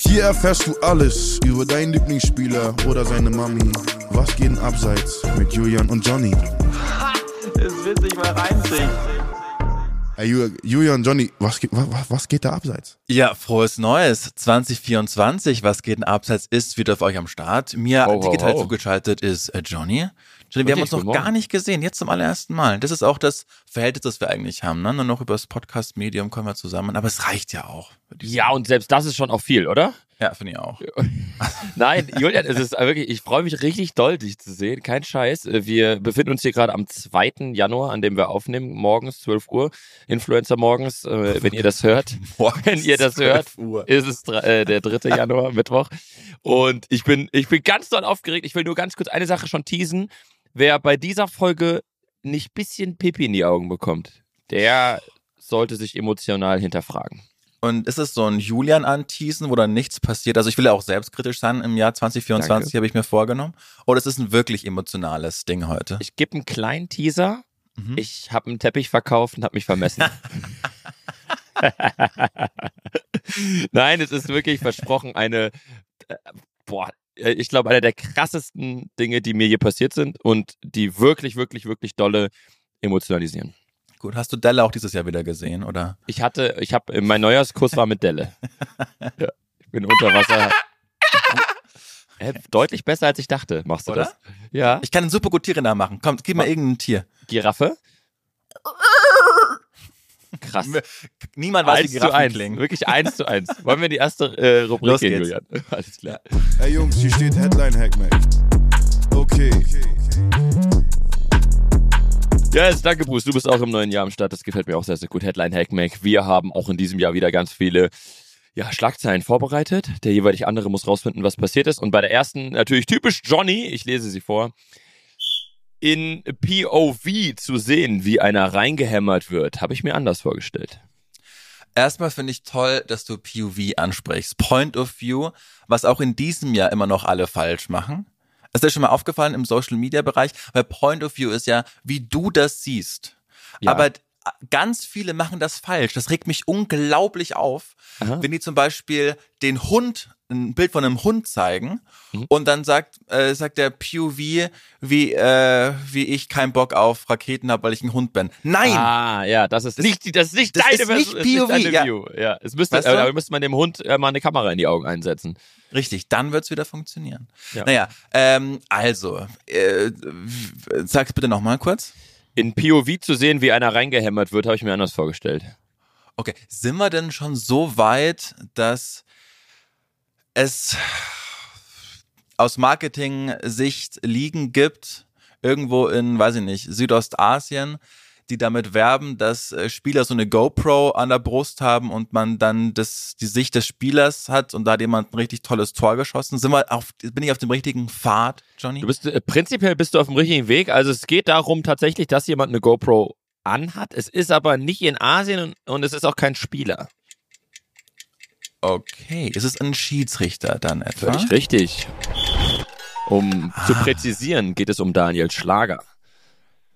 Hier erfährst du alles über deinen Lieblingsspieler oder seine Mami. Was geht denn abseits mit Julian und Johnny? Es wird sich mal reinziehen. Hey, Ju- Julian, Johnny, was, geht- wa- wa- was geht da abseits? Ja, frohes Neues. 2024, was geht denn abseits, ist wieder für euch am Start. Mir ho, digital ho. zugeschaltet ist äh, Johnny. Johnny, wir haben uns noch gar nicht gesehen, jetzt zum allerersten Mal. Das ist auch das Verhältnis, das wir eigentlich haben. Ne? Nur noch über das Podcast-Medium kommen wir zusammen, aber es reicht ja auch. Ja, und selbst das ist schon auch viel, oder? ja finde ich auch. Nein, Julian, es ist wirklich, ich freue mich richtig doll, dich zu sehen. Kein Scheiß. Wir befinden uns hier gerade am 2. Januar, an dem wir aufnehmen, morgens 12 Uhr, Influencer morgens, äh, wenn ihr das hört. Morgens Wenn ihr das hört, 12 Uhr. ist es äh, der 3. Januar, Mittwoch. Und ich bin, ich bin ganz doll aufgeregt. Ich will nur ganz kurz eine Sache schon teasen. Wer bei dieser Folge nicht bisschen Pipi in die Augen bekommt, der sollte sich emotional hinterfragen. Und ist es so ein Julian anteasen, wo dann nichts passiert? Also ich will ja auch selbstkritisch sein im Jahr 2024, Danke. habe ich mir vorgenommen. Oder ist es ein wirklich emotionales Ding heute? Ich gebe einen kleinen Teaser. Mhm. Ich habe einen Teppich verkauft und habe mich vermessen. Nein, es ist wirklich versprochen eine, äh, boah, ich glaube, einer der krassesten Dinge, die mir je passiert sind und die wirklich, wirklich, wirklich dolle emotionalisieren. Gut, hast du Delle auch dieses Jahr wieder gesehen, oder? Ich hatte, ich habe, mein Neujahrskurs war mit Delle. Ja, ich bin unter Wasser. Äh, deutlich besser als ich dachte, machst du Oder? das? Ja. Ich kann ein super gut Tiere nachmachen. Komm, gib mal irgendein Tier. Giraffe? Krass. Niemand weiß, wie Eins zu Giraffen eins. klingen. Wirklich eins zu eins. Wollen wir in die erste äh, Rubrik Los gehen, geht's. Julian? Alles klar. Hey Jungs, hier steht Headline Hackmack. Okay. Yes, danke Bruce. Du bist auch im neuen Jahr am Start. Das gefällt mir auch sehr, sehr gut. Headline Hackmack. Wir haben auch in diesem Jahr wieder ganz viele ja, Schlagzeilen vorbereitet. Der jeweilig andere muss rausfinden, was passiert ist. Und bei der ersten natürlich typisch Johnny. Ich lese sie vor. In POV zu sehen, wie einer reingehämmert wird, habe ich mir anders vorgestellt. Erstmal finde ich toll, dass du POV ansprichst. Point of View, was auch in diesem Jahr immer noch alle falsch machen. Ist dir schon mal aufgefallen im Social Media Bereich? Weil Point of View ist ja, wie du das siehst. Ja. Aber ganz viele machen das falsch. Das regt mich unglaublich auf, Aha. wenn die zum Beispiel den Hund, ein Bild von einem Hund zeigen Mhm. und dann sagt, äh, sagt der POV, wie, äh, wie ich keinen Bock auf Raketen habe, weil ich ein Hund bin. Nein! Ah, ja, das ist Das- nicht, das ist nicht das deine ist nicht ist POV, ja. View. Ja, es müsste, Weißt du? aber müsste man dem Hund äh, mal eine Kamera in die Augen einsetzen. Richtig, dann wird's wieder funktionieren. Ja. Naja, ähm, also, äh, sag's bitte nochmal kurz. In POV zu sehen, wie einer reingehämmert wird, habe ich mir anders vorgestellt. Okay, sind wir denn schon so weit, dass es aus Marketing-Sicht Ligen gibt, irgendwo in, weiß ich nicht, Südostasien, die damit werben, dass äh, Spieler so eine GoPro an der Brust haben und man dann das, die Sicht des Spielers hat und da hat jemand ein richtig tolles Tor geschossen. Sind wir auf, bin ich auf dem richtigen Pfad, Johnny? Du bist äh, prinzipiell bist du auf dem richtigen Weg. Also es geht darum tatsächlich, dass jemand eine GoPro anhat. Es ist aber nicht in Asien und, und es ist auch kein Spieler. Okay, ist es ein Schiedsrichter dann etwa? Völlig richtig. Um zu präzisieren, geht es um Daniel Schlager.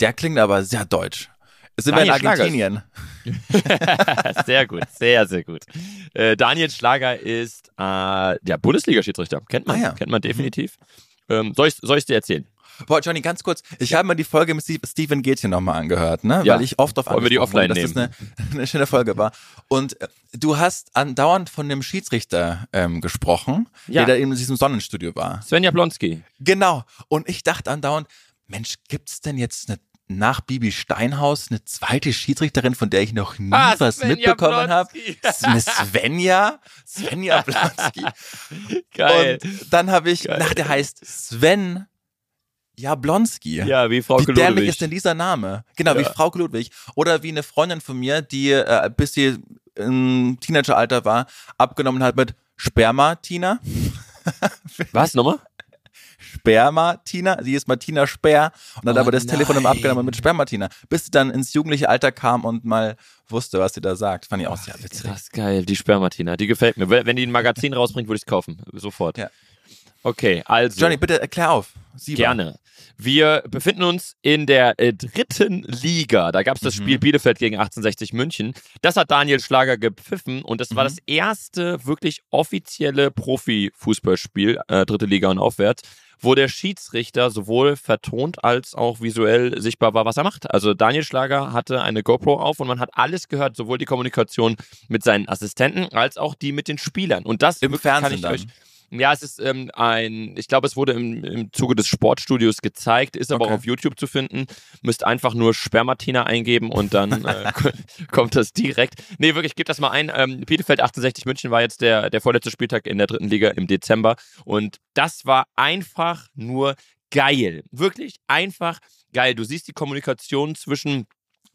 Der klingt aber sehr deutsch. Sind wir in Daniel Schlager ist- Argentinien? sehr gut, sehr, sehr gut. Äh, Daniel Schlager ist äh, der Bundesliga-Schiedsrichter. Kennt man, Ah ja. kennt man definitiv. Ähm, soll ich ich dir erzählen? Boah, Johnny, ganz kurz. Ich habe mir die Folge mit Steve- Steven Gätchen nochmal angehört, ne? Ja. Weil ich oft auf Wollen wir die offline wurde, dass das eine, eine schöne Folge war. Und äh, du hast andauernd von dem Schiedsrichter ähm, gesprochen, Ja. der da in diesem Sonnenstudio war. Sven Jablonski. Genau. Und ich dachte andauernd, Mensch, gibt's denn jetzt eine nach Bibi Steinhaus eine zweite Schiedsrichterin, von der ich noch nie Ah, was Svenja mitbekommen habe? Eine Svenja? Svenja Blonski. Geil. Und dann habe ich, Geil. nach der heißt Sven Jablonski. ja, wie Frau Wie dämlich Ludwig. ist denn dieser Name? Genau, wie Ja. Frau Ludwig. Oder wie eine Freundin von mir, die, äh, bis sie im Teenageralter war, abgenommen hat mit Sperma-Tina. Was nochmal? Sperma-Tina. Sie ist Martina Sperr und hat Oh aber das Telefon immer nein. abgenommen mit Sperma-Tina. Bis sie dann ins jugendliche Alter kam und mal wusste, was sie da sagt. Fand ich auch sehr witzig. Krass geil, die Spermatina, die gefällt mir. Wenn die ein Magazin rausbringt, würde ich es kaufen. Sofort. Ja. Okay, also. Johnny, bitte erklär auf. Sieber. Gerne. Wir befinden uns in der äh, dritten Liga. Da gab es das mhm. Spiel Bielefeld gegen 1860 München. Das hat Daniel Schlager gepfiffen und das mhm. war das erste wirklich offizielle Profi-Fußballspiel, äh, dritte Liga und aufwärts, wo der Schiedsrichter sowohl vertont als auch visuell sichtbar war, was er macht. Also Daniel Schlager hatte eine GoPro auf und man hat alles gehört, sowohl die Kommunikation mit seinen Assistenten als auch die mit den Spielern. Und das im Fernsehen ja, es ist ähm, ein, ich glaube, es wurde im, im Zuge des Sportstudios gezeigt, ist aber okay. auch auf YouTube zu finden. Müsst einfach nur Spermatina eingeben und dann äh, kommt das direkt. Nee, wirklich, gebt das mal ein. Ähm, Bielefeld 68 München war jetzt der, der vorletzte Spieltag in der dritten Liga im Dezember und das war einfach nur geil. Wirklich einfach geil. Du siehst die Kommunikation zwischen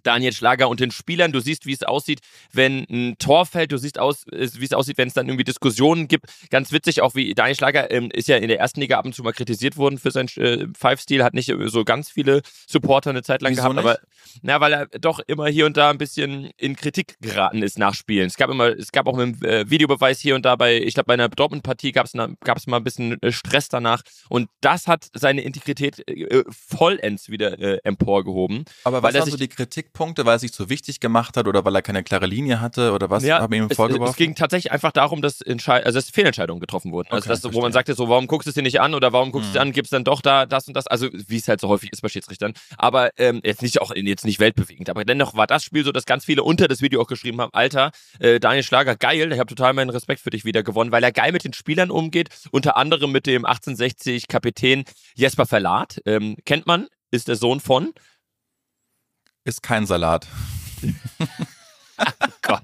Daniel Schlager und den Spielern. Du siehst, wie es aussieht, wenn ein Tor fällt. Du siehst aus, wie es aussieht, wenn es dann irgendwie Diskussionen gibt. Ganz witzig auch, wie Daniel Schlager ähm, ist ja in der ersten Liga ab und zu mal kritisiert worden für seinen äh, Five-Stil, hat nicht so ganz viele Supporter eine Zeit lang Wieso gehabt, nicht? aber na, weil er doch immer hier und da ein bisschen in Kritik geraten ist nach Spielen. Es gab immer, es gab auch mit dem äh, Videobeweis hier und da bei, ich glaube, bei einer Dortmund-Partie gab es mal ein bisschen äh, Stress danach und das hat seine Integrität äh, vollends wieder äh, emporgehoben. Aber was waren so die Kritikpunkte, weil er sich so wichtig gemacht hat oder weil er keine klare Linie hatte oder was Ja, haben ihm es, vorgeworfen? es ging tatsächlich einfach darum, dass, Entschei also dass Fehlentscheidungen getroffen wurden. Also Okay, das, wo verstehe. man sagte, so, warum guckst du es dir nicht an oder warum guckst du es dir an, gibst dann doch da das und das. Also wie es halt so häufig ist bei Schiedsrichtern. Aber ähm, jetzt nicht auch jetzt nicht weltbewegend. Aber dennoch war das Spiel so, dass ganz viele unter das Video auch geschrieben haben, Alter, äh, Daniel Schlager, geil, ich habe total meinen Respekt für dich wieder gewonnen, weil er geil mit den Spielern umgeht, unter anderem mit dem 1860 Kapitän Jesper Verlat. Ähm, kennt man, ist der Sohn von ist kein Salat. Gott.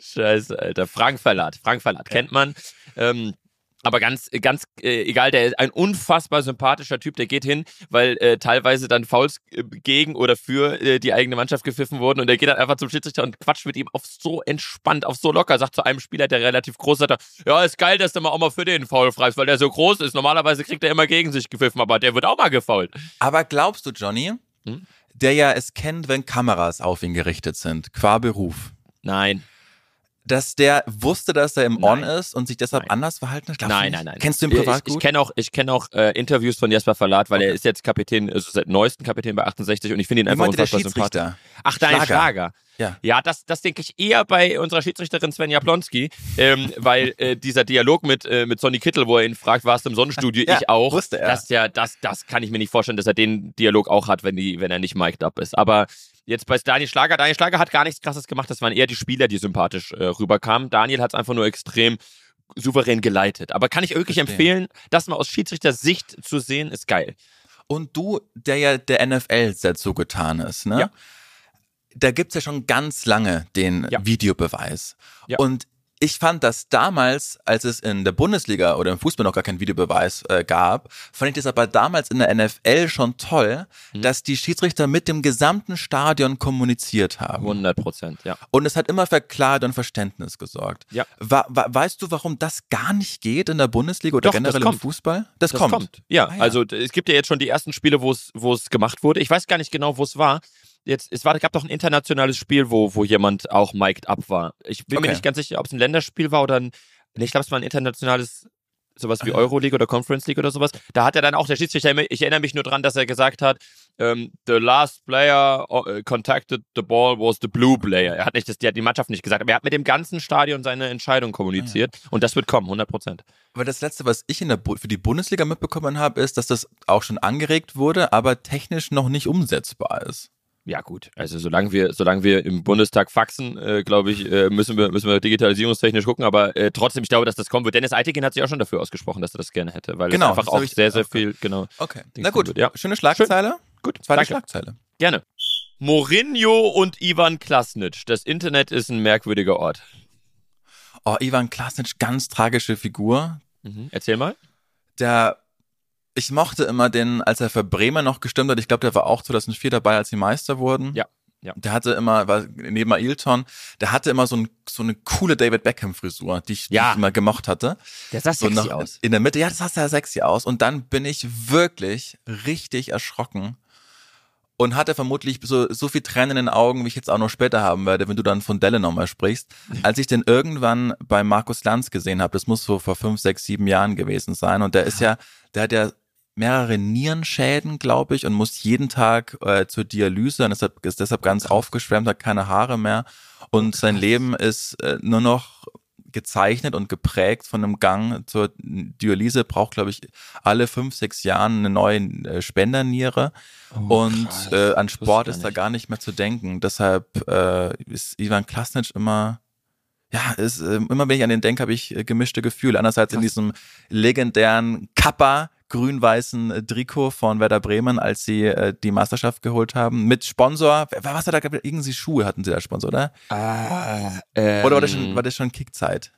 Scheiße, Alter. Frank Verlat. Frank Verlat kennt man. Ähm, aber ganz, ganz äh, egal, der ist ein unfassbar sympathischer Typ, der geht hin, weil äh, teilweise dann Fouls äh, gegen oder für äh, die eigene Mannschaft gepfiffen wurden und der geht dann einfach zum Schiedsrichter und quatscht mit ihm auf so entspannt, auf so locker, sagt zu einem Spieler, der relativ groß ist, ja, ist geil, dass du mal auch mal für den Foul freist, weil der so groß ist. Normalerweise kriegt er immer gegen sich gepfiffen, aber der wird auch mal gefoult. Aber glaubst du, Johnny, Hm? Der ja es kennt, wenn Kameras auf ihn gerichtet sind, qua Beruf, Nein. dass der wusste, dass er im On Nein. ist und sich deshalb Nein. anders verhalten hat? Nein, nein, nein. Kennst du ihn privat ich, Ich gut? kenne auch, ich kenn auch äh, Interviews von Jesper Verlat, weil er ist jetzt Kapitän, also seit neuesten Kapitän bei 68 und ich finde ihn einfach unfassbar sympathisch. Ach, dein Schlager. Schlager. Ja. Ja, das, das denke ich eher bei unserer Schiedsrichterin Svenja Plonski, ähm, weil äh, dieser Dialog mit, äh, mit Sonny Kittel, wo er ihn fragt, warst du im Sonnenstudio? Ja, ich auch. wusste er. Das, ja, das, das kann ich mir nicht vorstellen, dass er den Dialog auch hat, wenn, die, wenn er nicht mic'd up ist. Aber jetzt bei Daniel Schlager, Daniel Schlager hat gar nichts krasses gemacht, das waren eher die Spieler, die sympathisch äh, rüberkamen. Daniel hat es einfach nur extrem souverän geleitet. Aber kann ich wirklich Verstehe. empfehlen, das mal aus Schiedsrichters Sicht zu sehen, ist geil. Und du, der ja der NFL sehr zugetan ist, ne? Ja. Da gibt's ja schon ganz lange den Ja. Videobeweis. Ja. Und ich fand das damals, als es in der Bundesliga oder im Fußball noch gar keinen Videobeweis äh, gab, fand ich das aber damals in der NFL schon toll, Mhm. dass die Schiedsrichter mit dem gesamten Stadion kommuniziert haben. 100 Prozent, ja. Und es hat immer für Klarheit und Verständnis gesorgt. Ja. Wa wa weißt du, warum das gar nicht geht in der Bundesliga oder Doch, generell im. Fußball? Das, Das kommt. kommt. Ja, Ah, ja. also es gibt ja jetzt schon die ersten Spiele, es wo es gemacht wurde. Ich weiß gar nicht genau, wo es war. Jetzt, es war, gab doch ein internationales Spiel, wo, wo jemand auch mic'd up war. Ich bin Okay. mir nicht ganz sicher, ob es ein Länderspiel war oder ein, ich glaube, es war ein internationales, sowas wie Ah. Euroleague oder Conference League oder sowas. Da hat er dann auch, der Schiedsrichter, ich erinnere mich nur dran, dass er gesagt hat, ähm, the last player uh, contacted the ball was the blue player. Er hat nicht, das, die hat die Mannschaft nicht gesagt, aber er hat mit dem ganzen Stadion seine Entscheidung kommuniziert und das wird kommen, 100 Prozent. Aber das letzte, was ich in der Bu für die Bundesliga mitbekommen habe, ist, dass das auch schon angeregt wurde, aber technisch noch nicht umsetzbar ist. Ja gut, also solange wir, solange wir im Bundestag faxen, äh, glaube ich, äh, müssen wir, müssen wir digitalisierungstechnisch gucken. Aber äh, trotzdem, ich glaube, dass das kommen wird. Dennis Eitigen hat sich auch schon dafür ausgesprochen, dass er das gerne hätte, weil Genau, es einfach auch ich- sehr, sehr okay. viel, genau. Okay. Dings Na gut, wird, ja. schöne Schlagzeile. Gut, Zweite danke. Schlagzeile. Gerne. Mourinho und Ivan Klasnic. Das Internet ist ein merkwürdiger Ort. Oh, Ivan Klasnic, ganz tragische Figur. Mhm. Erzähl mal. Der, ich mochte immer den, als er für Bremen noch gestimmt hat. Ich glaube, der war auch 2004 dabei, als sie Meister wurden. Ja, ja. Der hatte immer, war neben Ailton, der hatte immer so, ein, so eine coole David Beckham Frisur, die ich, die Ja. ich immer gemocht hatte. Der sah so noch in der Mitte. Ja, das sah sehr sexy aus. Und dann bin ich wirklich richtig erschrocken und hatte vermutlich so, so viel Tränen in den Augen, wie ich jetzt auch noch später haben werde, wenn du dann von Delle nochmal sprichst. Als ich den irgendwann bei Markus Lanz gesehen habe, das muss so vor fünf, sechs, sieben Jahren gewesen sein. Und der ist ja, der hat ja mehrere Nierenschäden, glaube ich, und muss jeden Tag äh, zur Dialyse und deshalb, ist deshalb ganz aufgeschwemmt, hat keine Haare mehr. Und sein Leben ist äh, nur noch gezeichnet und geprägt von einem Gang zur Dialyse, braucht, glaube ich, alle fünf, sechs Jahren eine neue äh, Spenderniere. Oh, und krass. äh, an Sport ist da gar nicht mehr zu denken. Deshalb äh, ist Ivan Klasnic immer, ja, ist, äh, immer wenn ich an den denke, habe ich äh, gemischte Gefühle. Andererseits in diesem legendären Kappa grün-weißen äh, Trikot von Werder Bremen, als sie äh, die Meisterschaft geholt haben, mit Sponsor. Was hat da gehabt? Irgendwie Schuhe hatten sie da Sponsor, oder? Ah, ähm, Oder war das schon, war das schon Kickzeit?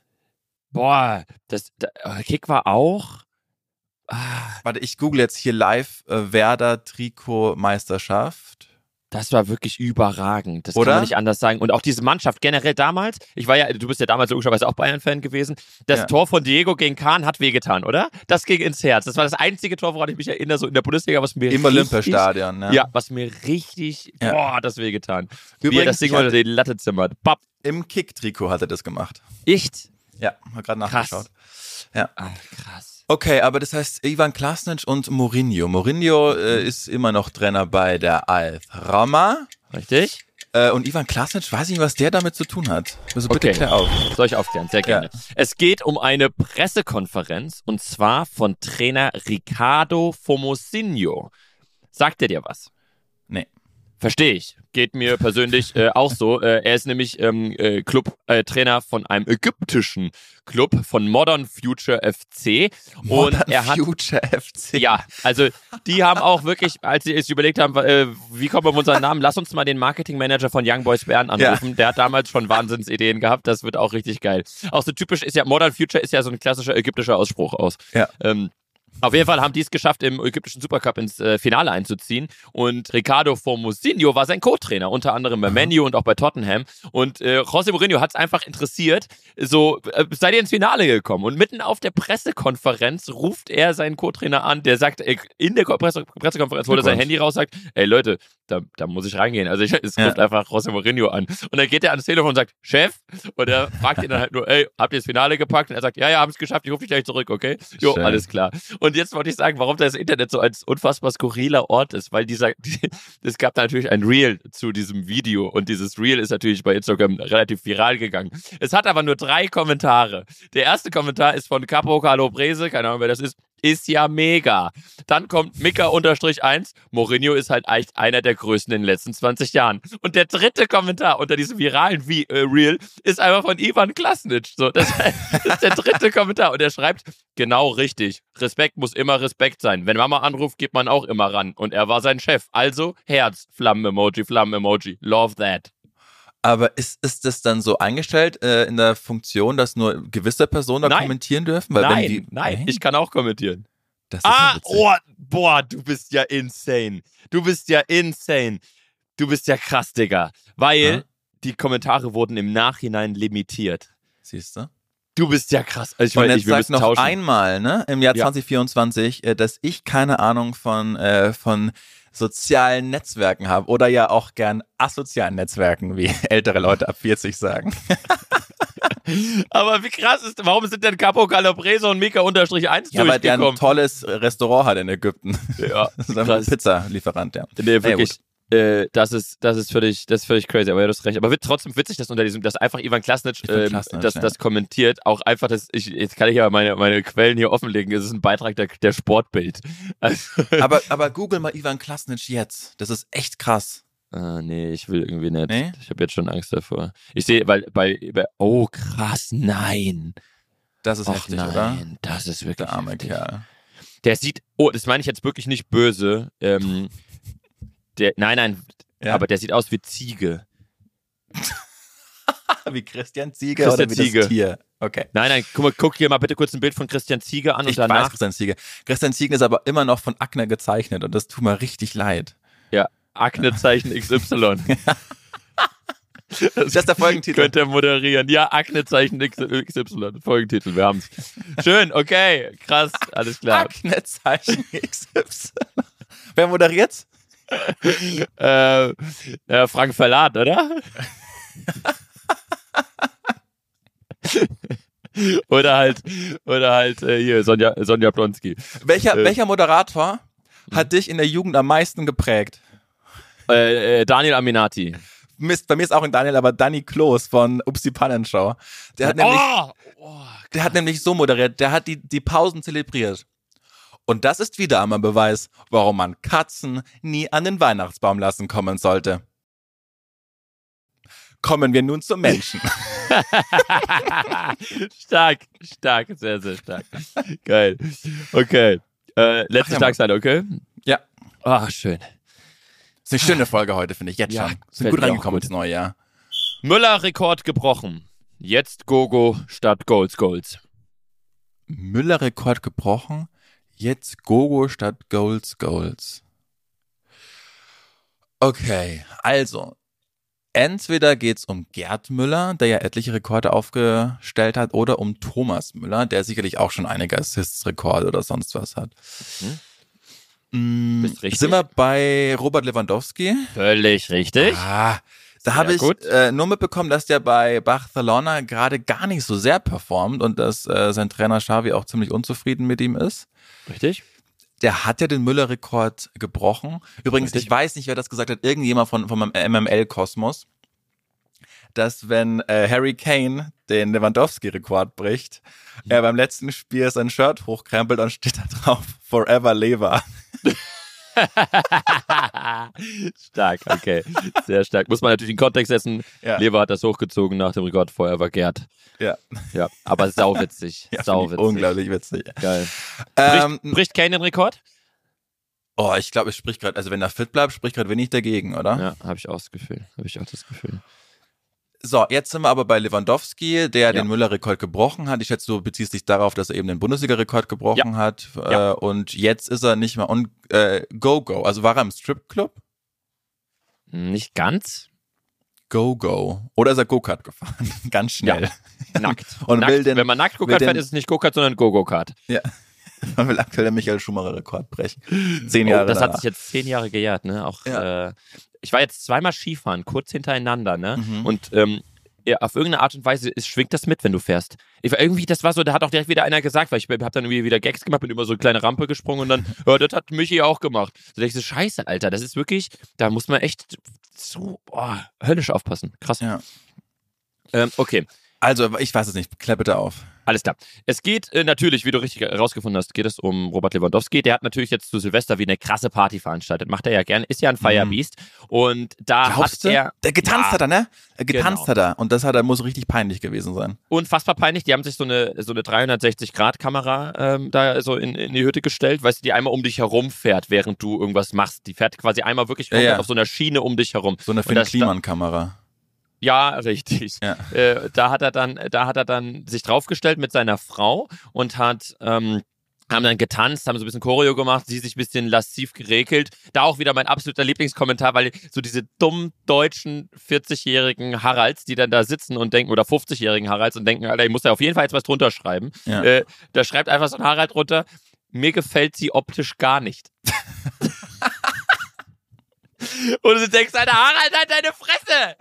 Boah, das, da, äh, Kick war auch. Ah, Warte, ich google jetzt hier live äh, Werder Trikot Meisterschaft. Das war wirklich überragend. Das Oder? kann man nicht anders sagen. Und auch diese Mannschaft generell damals, ich war ja, du bist ja damals logischerweise auch Bayern-Fan gewesen. Das Ja. Tor von Diego gegen Kahn hat wehgetan, oder? Das ging ins Herz. Das war das einzige Tor, woran ich mich erinnere, so in der Bundesliga, was mir Im richtig, Olympiastadion, ne? Ja, was mir richtig, Ja. boah, das wehgetan. Wie er Übrigens, das Ding unter die Latte zimmert. Papp. Im Kick-Trikot hat er das gemacht. Echt? Ja, hab gerade Krass. nachgeschaut. Ja. Ah, krass. Okay, aber das heißt Ivan Klasnic und Mourinho. Mourinho äh, ist immer noch Trainer bei der AS Roma. Richtig? Äh, und Ivan Klasnic, weiß ich nicht, was der damit zu tun hat. Also bitte Okay. klär auf. Soll ich aufklären? Sehr gerne. Es geht um eine Pressekonferenz und zwar von Trainer Riccardo Fomosinho. Sagt er dir was? Nee. Verstehe ich. Geht mir persönlich äh, auch so. Äh, er ist nämlich ähm, äh, Club-Trainer von einem ägyptischen Club von Modern Future FC. Modern und er hat Future FC. ja, also die haben auch wirklich, als sie sich überlegt haben, äh, wie kommen wir auf unseren Namen, lass uns mal den Marketingmanager von Young Boys Bern anrufen. Der hat damals schon Wahnsinnsideen gehabt, das wird auch richtig geil. Auch so typisch ist ja, Modern Future ist ja so ein klassischer ägyptischer Ausspruch aus. Ja. Ähm, auf jeden Fall haben die es geschafft, im ägyptischen Supercup ins äh, Finale einzuziehen. Und Ricardo Formosinho war sein Co-Trainer, unter anderem bei Menu und auch bei Tottenham. Und äh, José Mourinho hat es einfach interessiert, so, äh, seid ihr ins Finale gekommen? Und mitten auf der Pressekonferenz ruft er seinen Co-Trainer an, der sagt, äh, in der Presse Pressekonferenz holt er sein. Handy raus, sagt, ey Leute, da, da muss ich reingehen. Also ich, es Ja. ruft einfach José Mourinho an. Und dann geht er ans Telefon und sagt, Chef, und er fragt ihn dann halt nur, ey, habt ihr das Finale gepackt? Und er sagt, ja, ja, haben es geschafft, ich rufe dich gleich zurück, okay? Jo, Schön. alles klar. Und jetzt wollte ich sagen, warum das Internet so als unfassbar skurriler Ort ist, weil dieser, es gab da natürlich ein Reel zu diesem Video und dieses Reel ist natürlich bei Instagram relativ viral gegangen. Es hat aber nur drei Kommentare. Der erste Kommentar ist von Capo Calobrese, keine Ahnung, wer das ist, ist ja mega. Dann kommt Mika-1, Mourinho ist halt echt einer der größten in den letzten 20 Jahren. Und der dritte Kommentar unter diesem viralen Vi äh, Reel ist einfach von Ivan Klasnic. So, das, das ist der dritte Kommentar. Und er schreibt, genau richtig. Respekt muss immer Respekt sein. Wenn Mama anruft, geht man auch immer ran. Und er war sein Chef. Also Herz, Flammen-Emoji, Flammen-Emoji. Love that. Aber ist, ist das dann so eingestellt äh, in der Funktion, dass nur gewisse Personen da kommentieren dürfen? Weil nein, die, nein, ich kann auch kommentieren. das Ah, oh, boah, du bist ja insane. Du bist ja insane. Du bist ja krass, Digga. Weil Ja. die Kommentare wurden im Nachhinein limitiert. Siehst du? Du bist ja krass. Also ich Und meine, jetzt sag noch tauschen. einmal, ne, im Jahr Ja. 2024, äh, dass ich keine Ahnung von, äh, von sozialen Netzwerken habe oder ja auch gern asozialen Netzwerken, wie ältere Leute ab 40 sagen. Aber wie krass ist, warum sind denn Capo Calabrese und Mika unterstrich 1 Ja, weil der ein tolles Restaurant hat in Ägypten. Ja, Das ist ein krass. Pizzalieferant, ja. Nee, wirklich. Äh, das ist, das ist völlig, das ist völlig crazy, aber ja, du hast recht. Aber wird trotzdem witzig, dass unter diesem, dass einfach Ivan ähm, Klasnic, das, ja. das kommentiert, auch einfach, das, ich, jetzt kann ich ja meine, meine Quellen hier offenlegen, es ist ein Beitrag der, der Sportbild. Also, Aber, aber google mal Ivan Klasnic jetzt. Das ist echt krass. ah, nee, ich will irgendwie nicht. Nee? Ich habe jetzt schon Angst davor. Ich sehe, weil bei, bei, oh krass, nein. Das ist Och heftig, nein, oder? das ist wirklich Der arme heftig. Kerl. Der sieht, oh, das meine ich jetzt wirklich nicht böse. Ähm, der, nein, nein, Ja. aber der sieht aus wie Ziege. Wie Christian Ziege Christian oder wie Ziege. das Tier. Okay. Nein, nein, guck mal, guck hier mal bitte kurz ein Bild von Christian Ziege an Ich und weiß danach Christian Ziege. Christian Ziege ist aber immer noch von Akne gezeichnet und das tut mir richtig leid. Ja, Aknezeichen XY. Das ist der Folgentitel. Könnt ihr moderieren. Ja, Aknezeichen XY. Folgentitel, wir haben's. Schön, okay, krass, alles klar. Aknezeichen XY. Wer moderiert's? äh, äh, Frank Verlat, oder? oder halt, oder halt äh, hier, Sonja, Sonja Blonski. Welcher, Äh. welcher Moderator hat dich in der Jugend am meisten geprägt? Äh, äh, Daniel Aminati. Mist, bei mir ist auch ein Daniel, aber Danny Kloß von Upsi Pannenshow. Der hat nämlich, oh! oh! der hat nämlich so moderiert, der hat die, die Pausen zelebriert. Und das ist wieder einmal Beweis, warum man Katzen nie an den Weihnachtsbaum lassen kommen sollte. Kommen wir nun zum Menschen. stark, stark, sehr, sehr stark. Geil. Okay. Äh, letzte Ach ja, Tagszeit, okay? Ja. Ah, schön. ist eine schöne Folge heute, finde ich. Jetzt Ja, schon. Sind gut reingekommen gut. ins neue Jahr. Müller-Rekord gebrochen. Jetzt Gogo statt Goals Goals. Müller-Rekord gebrochen. Jetzt Gogo statt Goals Goals. Okay, also. Entweder geht's um Gerd Müller, der ja etliche Rekorde aufgestellt hat, oder um Thomas Müller, der sicherlich auch schon einige Assists-Rekorde oder sonst was hat. Mm, Bist richtig. Sind wir bei Robert Lewandowski? Völlig richtig. Ah, da habe ich äh, nur mitbekommen, dass der bei Barcelona gerade gar nicht so sehr performt und dass äh, sein Trainer Xavi auch ziemlich unzufrieden mit ihm ist. Richtig? Der hat ja den Müller-Rekord gebrochen. Übrigens, Richtig. ich weiß nicht, wer das gesagt hat, irgendjemand von, vom MML-Kosmos, dass wenn äh, Harry Kane den Lewandowski-Rekord bricht, er beim letzten Spiel sein Shirt hochkrempelt und steht da drauf, Forever Lever. stark, okay. Sehr stark. Muss man natürlich in Kontext setzen. Ja. Lever hat das hochgezogen nach dem Rekord Forever Gerd. Ja, Ja, aber sauwitzig. ja ich sauwitzig. unglaublich witzig. Geil. Ähm, Bricht, bricht Kane den Rekord? oh, ich glaube, es spricht gerade, also wenn er fit bleibt, spricht gerade wenig dagegen, oder? Ja, habe ich auch das Gefühl. Habe ich auch das Gefühl. So, jetzt sind wir aber bei Lewandowski, der den Müller-Rekord gebrochen hat. Ich schätze, du beziehst dich darauf, dass er eben den Bundesliga-Rekord gebrochen hat. Ja. Äh, und jetzt ist er nicht mehr on äh, Go-Go. Also war er im Stripclub? Nicht ganz. Go-Go. Oder ist er Go-Kart gefahren? Ganz schnell. Nackt. Und nackt. will den- Wenn man nackt Go-Kart fährt, ist es nicht Go-Kart, sondern Go-Go-Kart. Ja. Man will aktuell den Michael Schumacher-Rekord brechen. Zehn Oh, Jahre das hat danach. sich jetzt zehn Jahre gejährt, ne? Auch, Ja. äh, ich war jetzt zweimal Skifahren, kurz hintereinander, ne? Mhm. Und ähm, ja, auf irgendeine Art und Weise ist, schwingt das mit, wenn du fährst. Ich war irgendwie, das war so, da hat auch direkt wieder einer gesagt, weil ich habe dann irgendwie wieder Gags gemacht, bin über so eine kleine Rampe gesprungen und dann, ja, das hat Michi auch gemacht. So dachte ich so, scheiße, Alter, das ist wirklich, da muss man echt so boah, höllisch aufpassen. Krass. Ja. Ähm, okay. Also, ich weiß es nicht. Klär bitte auf. Alles klar. Es geht äh, natürlich, wie du richtig herausgefunden hast, geht es um Robert Lewandowski. Der hat natürlich jetzt zu Silvester wie eine krasse Party veranstaltet. Macht er ja gerne, ist ja ein Firebeast. Und da Glaubst hat du? er Der getanzt Ja, hat er, ne? Er getanzt genau. hat er. Und das hat er, muss richtig peinlich gewesen sein. unfassbar peinlich. Die haben sich so eine, so eine 360-Grad-Kamera ähm, da so in, in die Hütte gestellt, weißt du, die einmal um dich herum fährt, während du irgendwas machst. Die fährt quasi einmal wirklich Ja, ja. auf so einer Schiene um dich herum. So eine Und Ja, richtig. Ja. Äh, da hat er dann, da hat er dann sich draufgestellt mit seiner Frau und hat ähm, haben dann getanzt, haben so ein bisschen Choreo gemacht, sie sich ein bisschen lasziv geregelt. Da auch wieder mein absoluter Lieblingskommentar, weil so diese dummen deutschen 40-jährigen Haralds, die dann da sitzen und denken, oder 50-jährigen Haralds und denken, Alter, ich muss da auf jeden Fall jetzt was drunter schreiben. Ja. Äh, da schreibt einfach so ein Harald drunter, mir gefällt sie optisch gar nicht. Und du denkst, Alter, Harald, halt deine Fresse!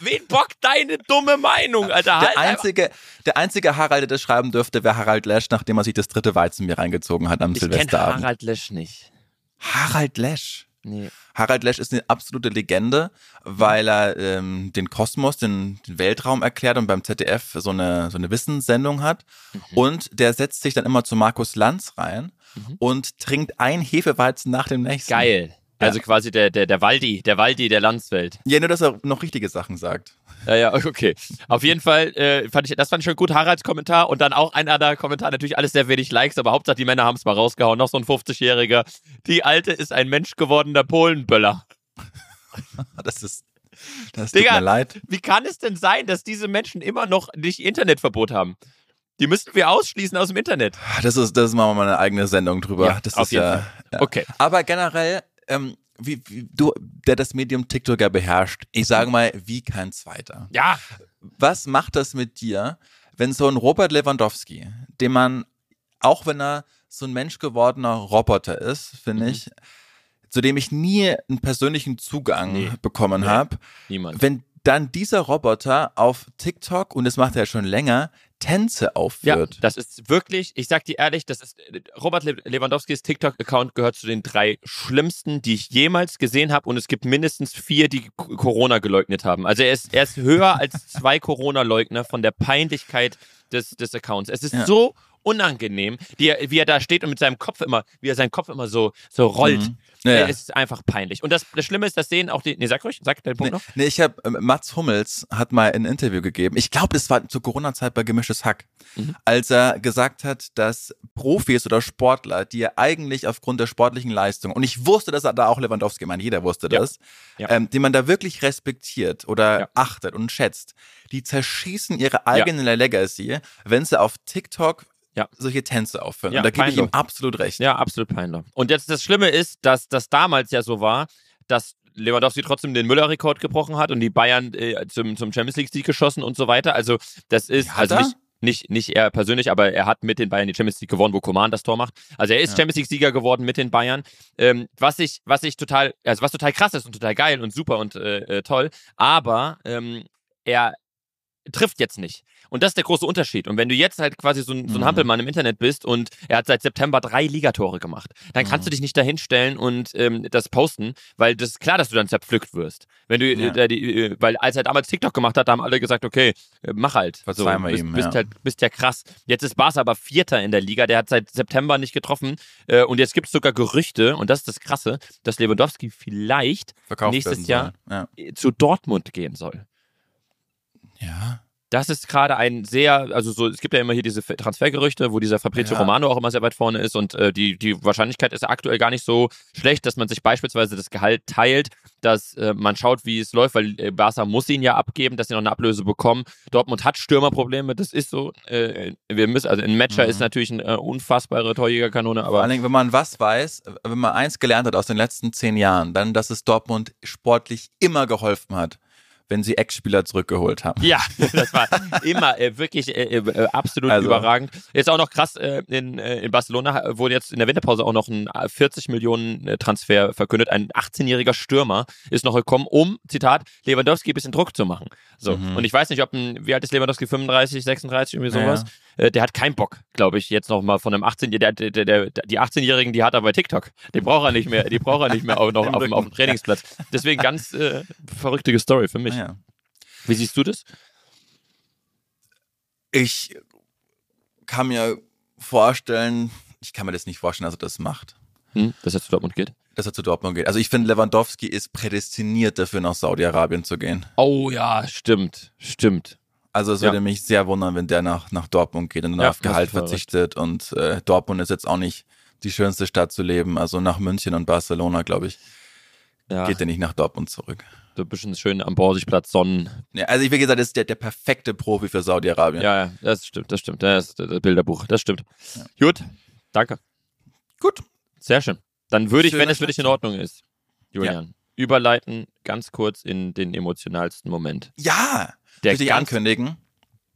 Wen bockt deine dumme Meinung, Alter? Halt Der einfach- einzige, der einzige Harald, der das schreiben dürfte, wäre Harald Lesch, nachdem er sich das dritte Weizenbier reingezogen hat am ich kenne Silvesterabend. Harald Lesch nicht. Harald Lesch. Nee. Harald Lesch ist eine absolute Legende, weil er ähm, den Kosmos, den, Weltraum erklärt und beim ZDF so eine, so eine Wissenssendung hat. Mhm. Und der setzt sich dann immer zu Markus Lanz rein und trinkt ein Hefeweizen nach dem nächsten. Geil. Also quasi der, der, der Waldi, der Waldi der Landswelt. Ja, nur, dass er noch richtige Sachen sagt. Ja, ja, okay. Auf jeden Fall, äh, fand ich, das fand ich schon gut, Haralds Kommentar und dann auch ein anderer Kommentar, natürlich alles sehr wenig Likes, aber Hauptsache die Männer haben es mal rausgehauen. Noch so ein 50-Jähriger. Die Alte ist ein Mensch gewordener Polenböller. Das ist, das tut Digga. mir leid. Wie kann es denn sein, dass diese Menschen immer noch nicht Internetverbot haben? Die müssten wir ausschließen aus dem Internet. Das ist, das machen wir mal eine eigene Sendung drüber. Ja, das auf ist jeden ja, Fall. ja. Okay. Aber generell, ähm, wie, wie, du, der das Medium TikTok ja beherrscht, ich sage mal, wie kein zweiter. Ja. Was macht das mit dir, wenn so ein Robert Lewandowski, den man, auch wenn er so ein menschgewordener Roboter ist, finde Mhm. ich, zu dem ich nie einen persönlichen Zugang Nee. bekommen Nee. habe, wenn dann dieser Roboter auf TikTok, und das macht er ja schon länger, Tänze Ja, aufführt. das ist wirklich, ich sag dir ehrlich, das ist Robert Le Lewandowskis TikTok-Account gehört zu den drei schlimmsten, die ich jemals gesehen habe und es gibt mindestens vier, die Corona geleugnet haben. Also er ist, er ist höher als zwei Corona-Leugner von der Peinlichkeit des, des Accounts. Es ist Ja. so unangenehm, die wie er da steht und mit seinem Kopf immer, wie er seinen Kopf immer so, so rollt. Mhm. Ja, ja. Es ist einfach peinlich. Und das, das Schlimme ist, das sehen auch die, nee, sag ruhig, sag deinen Punkt Nee, noch. nee, ich habe Mats Hummels hat mal ein Interview gegeben. Ich glaube, das war zur Corona-Zeit bei Gemischtes Hack, Mhm. als er gesagt hat, dass Profis oder Sportler, die ja eigentlich aufgrund der sportlichen Leistung und ich wusste, dass er da auch Lewandowski meint, jeder wusste Ja. das, Ja. Ähm, die man da wirklich respektiert oder Ja. achtet und schätzt, die zerschießen ihre eigene Legacy, wenn sie auf TikTok Ja. solche Tänze aufführen. Ja, und da gebe ich ihm absolut recht. Ja, absolut peinlich. Und jetzt das Schlimme ist, dass das damals ja so war, dass Lewandowski trotzdem den Müller-Rekord gebrochen hat und die Bayern äh, zum, zum Champions League-Sieg geschossen und so weiter. Also das ist Hat also nicht, nicht, nicht er persönlich, aber er hat mit den Bayern die Champions League gewonnen, wo Coman das Tor macht. Also er ist Ja. Champions League-Sieger geworden mit den Bayern. Ähm, was ich, was ich total, also was total krass ist und total geil und super und äh, äh, toll, aber ähm, er trifft jetzt nicht. Und das ist der große Unterschied. Und wenn du jetzt halt quasi so ein, so ein Mhm. Hampelmann im Internet bist und er hat seit September drei Ligatore gemacht, dann Mhm. kannst du dich nicht dahinstellen und ähm, das posten, weil das ist klar, dass du dann zerpflückt wirst. Wenn du, Ja. äh, die, äh, weil als er damals TikTok gemacht hat, haben alle gesagt, okay, äh, mach halt. Verzeihen wir bist, ihm, bist ja. halt, bist ja krass. Jetzt ist Barca aber Vierter in der Liga, der hat seit September nicht getroffen äh, und jetzt gibt es sogar Gerüchte, und das ist das Krasse, dass Lewandowski vielleicht Verkauft nächstes Jahr. Ja. zu Dortmund gehen soll. ja. Das ist gerade ein sehr, also so, es gibt ja immer hier diese Transfergerüchte, wo dieser Fabrizio Ja. Romano auch immer sehr weit vorne ist und äh, die, die Wahrscheinlichkeit ist aktuell gar nicht so schlecht, dass man sich beispielsweise das Gehalt teilt, dass äh, man schaut, wie es läuft, weil äh, Barca muss ihn ja abgeben, dass sie noch eine Ablöse bekommen. Dortmund hat Stürmerprobleme, das ist so. Äh, wir müssen, also ein Matcher Mhm. ist natürlich eine äh, unfassbare Torjägerkanone, Vor aber allen Dingen, wenn man was weiß, wenn man eins gelernt hat aus den letzten zehn Jahren, dann, dass es Dortmund sportlich immer geholfen hat, wenn sie Ex-Spieler zurückgeholt haben. Ja, das war immer äh, wirklich äh, äh, absolut Also. überragend. Jetzt auch noch krass, äh, in, äh, in Barcelona wurde jetzt in der Winterpause auch noch ein äh, 40 Millionen äh, Transfer verkündet. Ein 18-jähriger Stürmer ist noch gekommen, um, Zitat, Lewandowski ein bisschen Druck zu machen. So. Mhm. Und ich weiß nicht, ob ein, wie alt ist Lewandowski, 35, 36, irgendwie Ja, sowas. Äh, der hat keinen Bock, glaube ich, jetzt noch mal von einem 18-Jährigen, der, der, der, die 18-Jährigen, die hat er bei TikTok. Die braucht er nicht mehr, die braucht er nicht mehr auch noch auf, dem- auf dem. Trainingsplatz. Deswegen ganz äh, verrückte Story für mich. Ja. Wie siehst du das? Ich kann mir vorstellen, ich kann mir das nicht vorstellen, dass er das macht, Hm, dass er zu Dortmund geht? dass er zu Dortmund geht. Also ich finde, Lewandowski ist prädestiniert dafür, nach Saudi-Arabien zu gehen. Oh ja, stimmt, stimmt. Also es Ja. würde mich sehr wundern, wenn der nach, nach Dortmund geht und dann Ja, auf Gehalt verzichtet. Und äh, Dortmund ist jetzt auch nicht die schönste Stadt zu leben. Also nach München und Barcelona, glaube ich, Ja, geht er nicht nach Dortmund zurück. So ein bisschen schön am Borsigplatz Sonnen. Ja, also wie gesagt, das ist der, der perfekte Profi für Saudi-Arabien. Ja, ja, das stimmt, das stimmt. Das ist das Bilderbuch, das stimmt. Gut, danke. Gut. Sehr schön. Dann würde ich, wenn es für dich in Ordnung ist, Julian, überleiten ganz kurz in den emotionalsten Moment. Ja, Der würde ich ganz, ankündigen.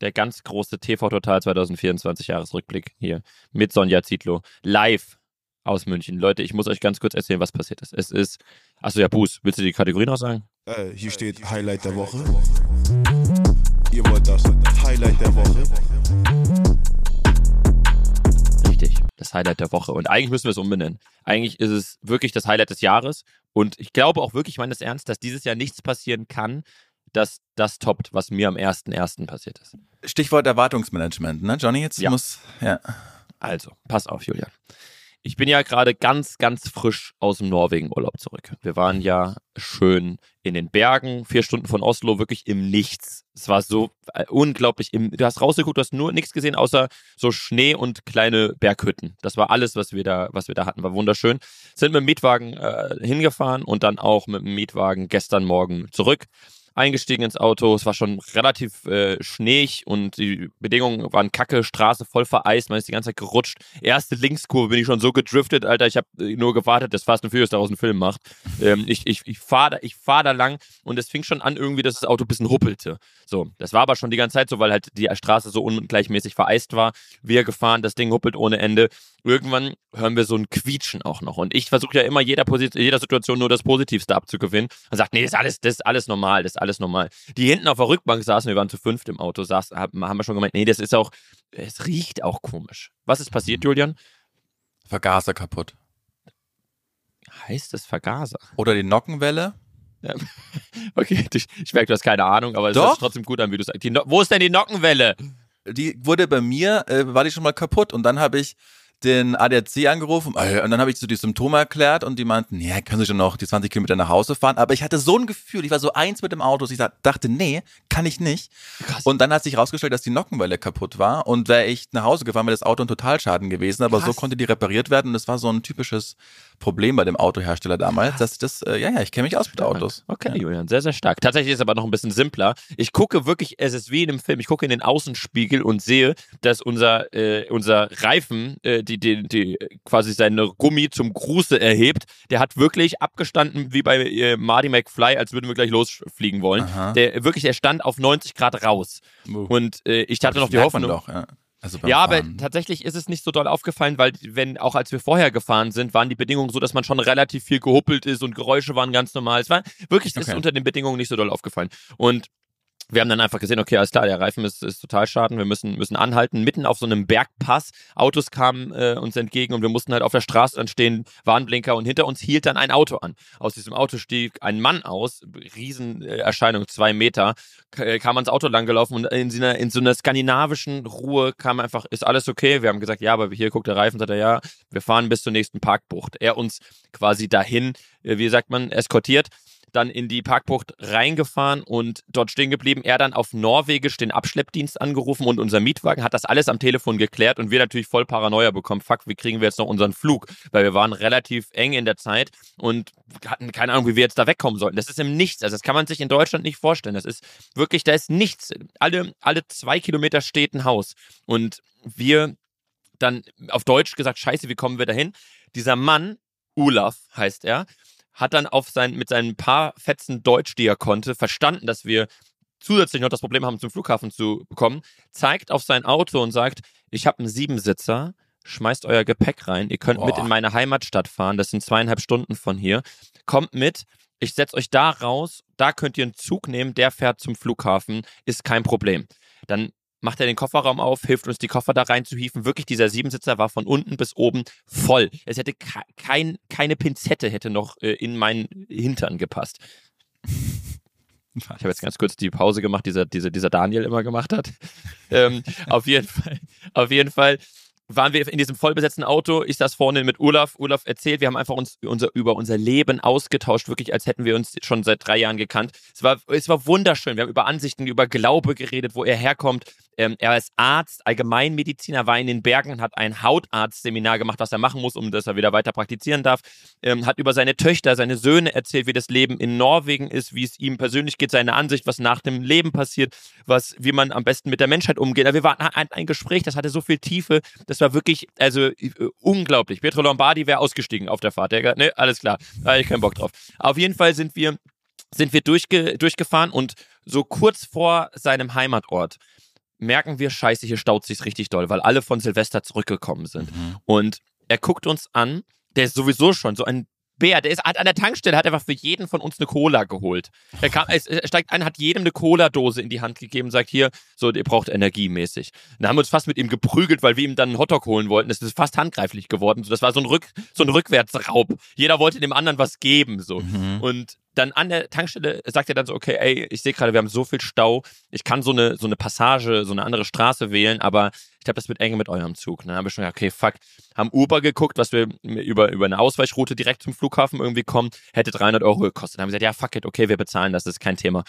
der ganz große TV Total 2024 Jahresrückblick hier mit Sonja Zietlow live aus München. Leute, ich muss euch ganz kurz erzählen, was passiert ist. Es ist, achso, ja, Buß, willst du die Kategorie noch sagen? Äh, hier steht Highlight der Woche. Ihr wollt das Highlight der Woche. Richtig, das Highlight der Woche. Und eigentlich müssen wir es umbenennen. Eigentlich ist es wirklich das Highlight des Jahres. Und ich glaube auch wirklich, ich meine das ernst, dass dieses Jahr nichts passieren kann, dass das toppt, was mir am 1.1. passiert ist. Stichwort Erwartungsmanagement, ne, Johnny? Jetzt Ja. muss, ja. Also, pass auf, Julian. Ich bin ja gerade ganz, ganz frisch aus dem Norwegen-Urlaub zurück. Wir waren ja schön in den Bergen, vier Stunden von Oslo, wirklich im Nichts. Es war so äh, unglaublich. Im, du hast rausgeguckt, du hast nur nichts gesehen, außer so Schnee und kleine Berghütten. Das war alles, was wir da, was wir da hatten. War wunderschön. Sind mit dem Mietwagen äh, hingefahren und dann auch mit dem Mietwagen gestern Morgen zurück. Eingestiegen ins Auto. Es war schon relativ äh, schneeig und die Bedingungen waren kacke, Straße voll vereist, man ist die ganze Zeit gerutscht. Erste Linkskurve bin ich schon so gedriftet, Alter, ich habe nur gewartet, dass Fast and Furious daraus einen Film macht. Ähm, ich ich, ich fahre da, fahr da lang und es fing schon an irgendwie, dass das Auto ein bisschen ruppelte. So, das war aber schon die ganze Zeit so, weil halt die Straße so ungleichmäßig vereist war. Wir gefahren, das Ding ruppelt ohne Ende. Irgendwann hören wir so ein Quietschen auch noch. Und ich versuche ja immer jeder, jeder Situation nur das Positivste abzugewinnen. Und sagt, nee, das ist alles, das ist alles normal, das ist alles normal. Die hinten auf der Rückbank saßen, wir waren zu fünft im Auto, saßen, haben wir schon gemeint, nee, das ist auch, es riecht auch komisch. Was ist passiert, Julian? Vergaser kaputt. Heißt es Vergaser? Oder die Nockenwelle. Ja. Okay, ich, ich merke, du hast keine Ahnung, aber es Doch. sich trotzdem gut an, wie du sagst. No- Wo ist denn die Nockenwelle? Die wurde bei mir, äh, war die schon mal kaputt und dann habe ich den ADAC angerufen äh, und dann habe ich so die Symptome erklärt und die meinten, ja, können Sie schon noch die 20 Kilometer nach Hause fahren. Aber ich hatte so ein Gefühl, ich war so eins mit dem Auto, dass ich dachte, nee, kann ich nicht. Krass. Und dann hat sich herausgestellt, dass die Nockenwelle kaputt war und wäre ich nach Hause gefahren, wäre das Auto ein Totalschaden gewesen. Aber so Krass. konnte die repariert werden und das war so ein typisches Problem bei dem Autohersteller damals, dass das, äh, ja, ja, ich kenne mich aus mit Autos. Okay, Julian, sehr, sehr stark. Tatsächlich ist es aber noch ein bisschen simpler. Ich gucke wirklich, es ist wie in einem Film, ich gucke in den Außenspiegel und sehe, dass unser, äh, unser Reifen, äh, die, die, die quasi seine Gummi zum Gruße erhebt, der hat wirklich abgestanden wie bei äh, Marty McFly, als würden wir gleich losfliegen wollen. Aha. Der wirklich, der stand auf 90 Grad raus. Und äh, ich hatte noch die Hoffnung. Doch, ja. Also Ja, aber Fahren. tatsächlich ist es nicht so doll aufgefallen, weil wenn auch als wir vorher gefahren sind, waren die Bedingungen so, dass man schon relativ viel gehuppelt ist und Geräusche waren ganz normal. Es war wirklich es ist Okay. unter den Bedingungen nicht so doll aufgefallen. Und wir haben dann einfach gesehen, okay, alles klar, der Reifen ist, ist total schaden, wir müssen, müssen anhalten. Mitten auf so einem Bergpass, Autos kamen äh, uns entgegen und wir mussten halt auf der Straße dann stehen, Warnblinker und hinter uns hielt dann ein Auto an. Aus diesem Auto stieg ein Mann aus, Riesenerscheinung, zwei Meter, äh, kam ans Auto langgelaufen und in so, einer, in so einer skandinavischen Ruhe kam einfach, ist alles okay? Wir haben gesagt, ja, aber hier guckt der Reifen, sagt er, ja, wir fahren bis zur nächsten Parkbucht. Er uns quasi dahin, äh, wie sagt man, eskortiert dann in die Parkbucht reingefahren und dort stehen geblieben. Er dann auf Norwegisch den Abschleppdienst angerufen und unser Mietwagen hat das alles am Telefon geklärt und wir natürlich voll Paranoia bekommen. Fuck, wie kriegen wir jetzt noch unseren Flug? Weil wir waren relativ eng in der Zeit und hatten keine Ahnung, wie wir jetzt da wegkommen sollten. Das ist im Nichts. Also das kann man sich in Deutschland nicht vorstellen. Das ist wirklich, da ist nichts. Alle, alle zwei Kilometer steht ein Haus. Und wir dann auf Deutsch gesagt, scheiße, wie kommen wir dahin? Dieser Mann, Olaf heißt er, hat dann auf sein, mit seinen paar Fetzen Deutsch, die er konnte, verstanden, dass wir zusätzlich noch das Problem haben, zum Flughafen zu bekommen, zeigt auf sein Auto und sagt, ich habe einen Siebensitzer, schmeißt euer Gepäck rein, ihr könnt mit Boah. in meine Heimatstadt fahren, das sind zweieinhalb Stunden von hier, kommt mit, ich setze euch da raus, da könnt ihr einen Zug nehmen, der fährt zum Flughafen, ist kein Problem. Dann macht er den Kofferraum auf, hilft uns die Koffer da reinzuhieven. Wirklich, dieser Siebensitzer war von unten bis oben voll. Es hätte ke- kein, keine Pinzette hätte noch äh, in meinen Hintern gepasst. Ich habe jetzt ganz kurz die Pause gemacht, die dieser, dieser, dieser Daniel immer gemacht hat. ähm, auf jeden Fall, auf jeden Fall waren wir in diesem vollbesetzten Auto. Ich saß vorne mit Olaf. Olaf erzählt, wir haben einfach uns unser, über unser Leben ausgetauscht, wirklich als hätten wir uns schon seit drei Jahren gekannt. Es war, es war wunderschön. Wir haben über Ansichten, über Glaube geredet, wo er herkommt. Ähm, er ist Arzt, Allgemeinmediziner, war in den Bergen und hat ein Hautarztseminar gemacht, was er machen muss, um dass er wieder weiter praktizieren darf. Ähm, hat über seine Töchter, seine Söhne erzählt, wie das Leben in Norwegen ist, wie es ihm persönlich geht, seine Ansicht, was nach dem Leben passiert, was, wie man am besten mit der Menschheit umgeht. Also wir waren ein, ein Gespräch, das hatte so viel Tiefe, das war wirklich, also äh, unglaublich. Pietro Lombardi wäre ausgestiegen auf der Fahrt. Der, hat ne, alles klar, da hatte ich keinen Bock drauf. Auf jeden Fall sind wir, sind wir durchge, durchgefahren und so kurz vor seinem Heimatort merken wir, scheiße, hier staut sich's richtig doll, weil alle von Silvester zurückgekommen sind. Und er guckt uns an, der ist sowieso schon so ein Bär, der ist hat an der Tankstelle, hat einfach für jeden von uns eine Cola geholt. Er, kam, es- er steigt ein, hat jedem eine Cola-Dose in die Hand gegeben und sagt, hier, so, ihr braucht energiemäßig. Und da haben wir uns fast mit ihm geprügelt, weil wir ihm dann einen Hotdog holen wollten. Das ist fast handgreiflich geworden. So, Das war so ein, Rück, so ein Rückwärtsraub. Jeder wollte dem anderen was geben, so. Und dann an der Tankstelle sagt er dann so, okay, ey, ich sehe gerade, wir haben so viel Stau, ich kann so eine, so eine Passage, so eine andere Straße wählen, aber ich glaube, das wird eng mit eurem Zug. Und Dann habe ich schon gedacht, okay, fuck, haben Uber geguckt, was wir über, über eine Ausweichroute direkt zum Flughafen irgendwie kommen, hätte 300 Euro gekostet. Dann haben wir gesagt, ja, fuck it, okay, wir bezahlen das, das ist kein Thema.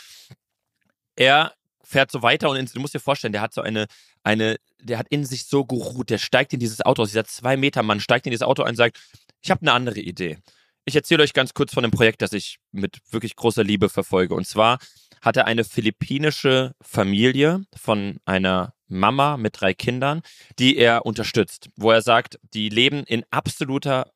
Er fährt so weiter und in, du musst dir vorstellen, der hat so eine, eine, der hat in sich so geruht, der steigt in dieses Auto aus, dieser zwei Meter Mann steigt in dieses Auto ein und sagt, ich habe eine andere Idee. Ich erzähle euch ganz kurz von einem Projekt, das ich mit wirklich großer Liebe verfolge. Und zwar hat er eine philippinische Familie von einer Mama mit drei Kindern, die er unterstützt, wo er sagt, die leben in absoluter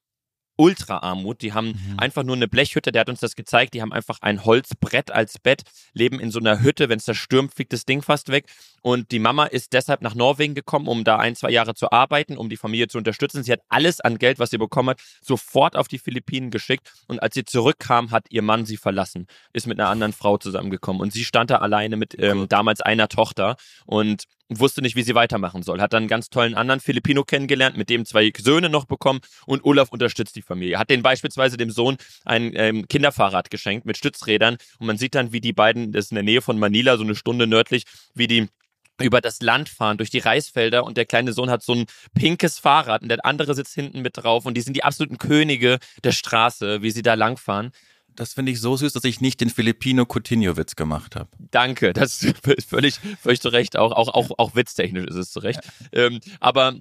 Ultraarmut. Die haben mhm. einfach nur eine Blechhütte, der hat uns das gezeigt. Die haben einfach ein Holzbrett als Bett, leben in so einer Hütte. Wenn es da stürmt, fliegt das Ding fast weg. Und die Mama ist deshalb nach Norwegen gekommen, um da ein, zwei Jahre zu arbeiten, um die Familie zu unterstützen. Sie hat alles an Geld, was sie bekommen hat, sofort auf die Philippinen geschickt. Und als sie zurückkam, hat ihr Mann sie verlassen, ist mit einer anderen Frau zusammengekommen. Und sie stand da alleine mit ähm, damals einer Tochter. Und wusste nicht, wie sie weitermachen soll. Hat dann einen ganz tollen anderen Filipino kennengelernt, mit dem zwei Söhne noch bekommen und Olaf unterstützt die Familie. Hat den beispielsweise dem Sohn ein ähm, Kinderfahrrad geschenkt mit Stützrädern und man sieht dann, wie die beiden, das ist in der Nähe von Manila, so eine Stunde nördlich, wie die über das Land fahren, durch die Reisfelder und der kleine Sohn hat so ein pinkes Fahrrad und der andere sitzt hinten mit drauf und die sind die absoluten Könige der Straße, wie sie da langfahren. Das finde ich so süß, dass ich nicht den Filipino Coutinho-Witz gemacht habe. Danke, das ist völlig, völlig zu Recht. Auch, auch, auch, auch witztechnisch ist es zu Recht. Ähm, aber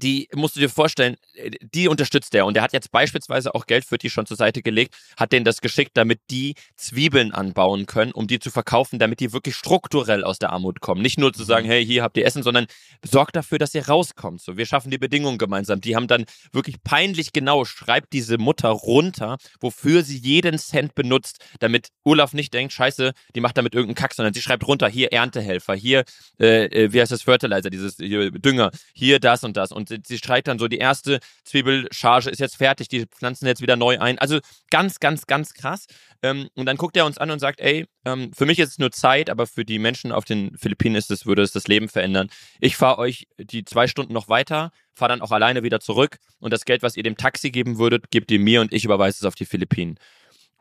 die musst du dir vorstellen, äh, die unterstützt er und er hat jetzt beispielsweise auch Geld für die schon zur Seite gelegt, hat denen das geschickt, damit die Zwiebeln anbauen können, um die zu verkaufen, damit die wirklich strukturell aus der Armut kommen. Nicht nur zu sagen, mhm. hey, hier habt ihr Essen, sondern sorgt dafür, dass ihr rauskommt. So, wir schaffen die Bedingungen gemeinsam. Die haben dann wirklich peinlich genau, schreibt diese Mutter runter, wofür sie jeden Cent benutzt, damit Olaf nicht denkt, scheiße, die macht damit irgendeinen Kack, sondern sie schreibt runter, hier Erntehelfer, hier, äh, äh wie heißt das, Fertilizer, dieses hier, Dünger, hier das und das und sie streicht dann so, die erste Zwiebelcharge ist jetzt fertig, die pflanzen jetzt wieder neu ein. Also ganz, ganz, ganz krass. Ähm, und dann guckt er uns an und sagt, ey, ähm, für mich ist es nur Zeit, aber für die Menschen auf den Philippinen ist es, würde es das Leben verändern. Ich fahre euch die zwei Stunden noch weiter, fahre dann auch alleine wieder zurück und das Geld, was ihr dem Taxi geben würdet, gebt ihr mir und ich überweise es auf die Philippinen.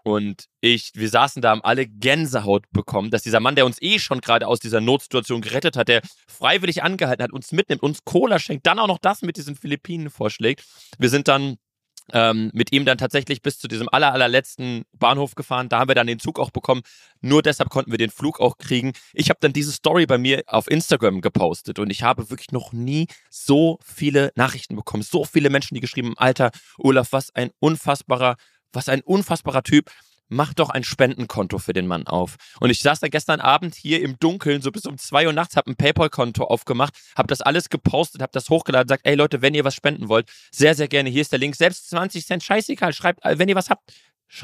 Und ich, wir saßen da, haben alle Gänsehaut bekommen, dass dieser Mann, der uns eh schon gerade aus dieser Notsituation gerettet hat, der freiwillig angehalten hat, uns mitnimmt, uns Cola schenkt, dann auch noch das mit diesen Philippinen vorschlägt. Wir sind dann ähm, mit ihm dann tatsächlich bis zu diesem aller, allerletzten Bahnhof gefahren. Da haben wir dann den Zug auch bekommen. Nur deshalb konnten wir den Flug auch kriegen. Ich habe dann diese Story bei mir auf Instagram gepostet und ich habe wirklich noch nie so viele Nachrichten bekommen. So viele Menschen, die geschrieben haben, Alter, Olaf, was ein unfassbarer was ein unfassbarer Typ. Mach doch ein Spendenkonto für den Mann auf. Und ich saß da gestern Abend hier im Dunkeln, so bis um zwei Uhr nachts, hab ein PayPal-Konto aufgemacht, hab das alles gepostet, hab das hochgeladen, sagt, ey Leute, wenn ihr was spenden wollt, sehr, sehr gerne, hier ist der Link. Selbst 20 Cent, scheißegal, schreibt, äh, wenn ihr was habt,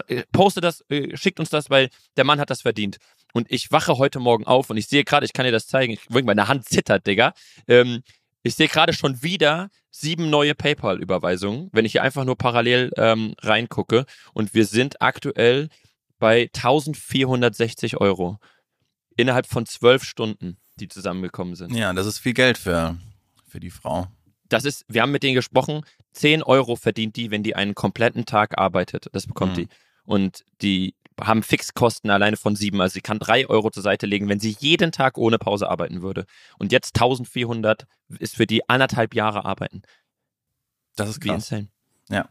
äh, postet das, äh, schickt uns das, weil der Mann hat das verdient. Und ich wache heute Morgen auf und ich sehe gerade, ich kann dir das zeigen, ich, meine Hand zittert, Digga. Ähm, ich sehe gerade schon wieder sieben neue PayPal-Überweisungen, wenn ich hier einfach nur parallel ähm, reingucke. Und wir sind aktuell bei 1460 Euro innerhalb von zwölf Stunden, die zusammengekommen sind. Ja, das ist viel Geld für, für die Frau. Das ist, wir haben mit denen gesprochen, 10 Euro verdient die, wenn die einen kompletten Tag arbeitet. Das bekommt mhm. die. Und die haben Fixkosten alleine von sieben. Also sie kann drei Euro zur Seite legen, wenn sie jeden Tag ohne Pause arbeiten würde. Und jetzt 1400 ist für die anderthalb Jahre arbeiten. Das ist krass. Wie insane. Ja.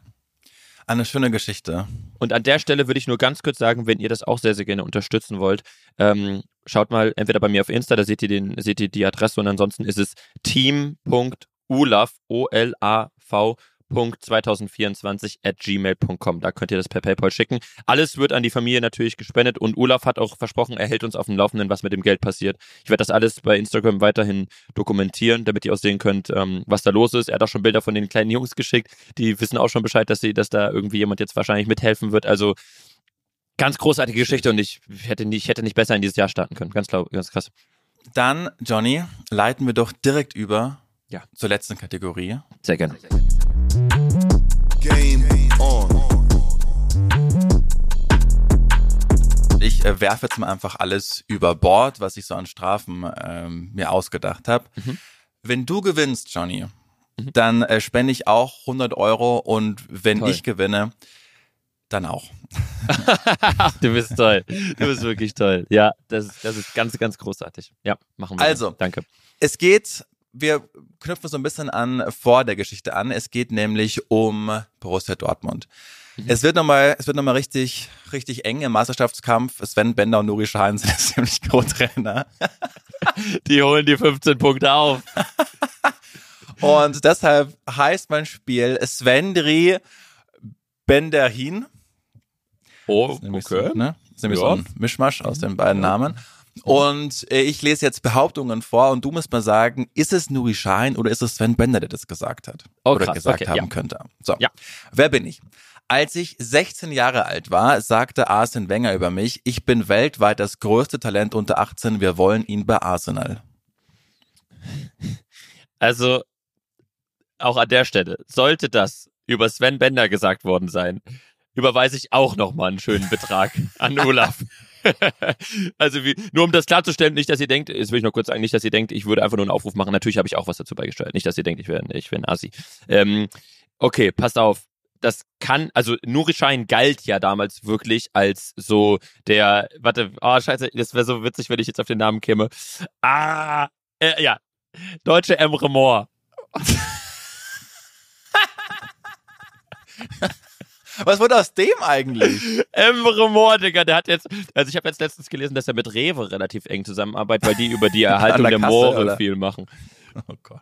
Eine schöne Geschichte. Und an der Stelle würde ich nur ganz kurz sagen, wenn ihr das auch sehr, sehr gerne unterstützen wollt, ähm, schaut mal entweder bei mir auf Insta, da seht ihr, den, seht ihr die Adresse und ansonsten ist es team.ulav, O-L-A-V 2024 at gmail.com. Da könnt ihr das per PayPal schicken. Alles wird an die Familie natürlich gespendet und Olaf hat auch versprochen, er hält uns auf dem Laufenden, was mit dem Geld passiert. Ich werde das alles bei Instagram weiterhin dokumentieren, damit ihr auch sehen könnt, ähm, was da los ist. Er hat auch schon Bilder von den kleinen Jungs geschickt. Die wissen auch schon Bescheid, dass sie, dass da irgendwie jemand jetzt wahrscheinlich mithelfen wird. Also ganz großartige Geschichte und ich hätte nicht, ich hätte nicht besser in dieses Jahr starten können. Ganz, klar, ganz krass. Dann, Johnny, leiten wir doch direkt über ja. zur letzten Kategorie. Sehr gerne. Game Ich äh, werfe jetzt mal einfach alles über Bord, was ich so an Strafen ähm, mir ausgedacht habe. Mhm. Wenn du gewinnst, Johnny, mhm. dann äh, spende ich auch 100 Euro und wenn toll. ich gewinne, dann auch. du bist toll. Du bist wirklich toll. Ja, das, das ist ganz, ganz großartig. Ja, machen wir. Also, danke. Es geht wir knüpfen so ein bisschen an vor der Geschichte an. Es geht nämlich um Borussia Dortmund. Mhm. Es wird nochmal, es wird nochmal richtig, richtig eng im Meisterschaftskampf. Sven Bender und Nuri Sahin sind ziemlich Co-Trainer. Die holen die 15 Punkte auf. und deshalb heißt mein Spiel Svendri Benderhin. Oh, okay. So, ne? nämlich Ja. so ein Mischmasch aus den beiden Namen. Und äh, ich lese jetzt Behauptungen vor und du musst mal sagen, ist es Nuri Sahin oder ist es Sven Bender, der das gesagt hat? Oh, oder gesagt Okay, haben ja. könnte. So, Ja. wer bin ich? Als ich 16 Jahre alt war, sagte Arsene Wenger über mich, ich bin weltweit das größte Talent unter 18, wir wollen ihn bei Arsenal. Also, auch an der Stelle, sollte das über Sven Bender gesagt worden sein, überweise ich auch nochmal einen schönen Betrag an Olaf. also wie, nur um das klarzustellen, nicht, dass ihr denkt, jetzt will ich noch kurz sagen, nicht, dass ihr denkt, ich würde einfach nur einen Aufruf machen. Natürlich habe ich auch was dazu beigesteuert. Nicht, dass ihr denkt, ich wäre ich wär ein Assi. Ähm, okay, passt auf. Das kann, also Nuri Sahin galt ja damals wirklich als so der, warte, oh scheiße, das wäre so witzig, wenn ich jetzt auf den Namen käme. Ah, äh, ja, deutsche Emre Moore. Was wurde aus dem eigentlich? Emre Moore, Digga, der hat jetzt, also ich habe jetzt letztens gelesen, dass er mit Rewe relativ eng zusammenarbeitet, weil die über die Erhaltung der der Kasse, Moore oder? viel machen. Oh Gott.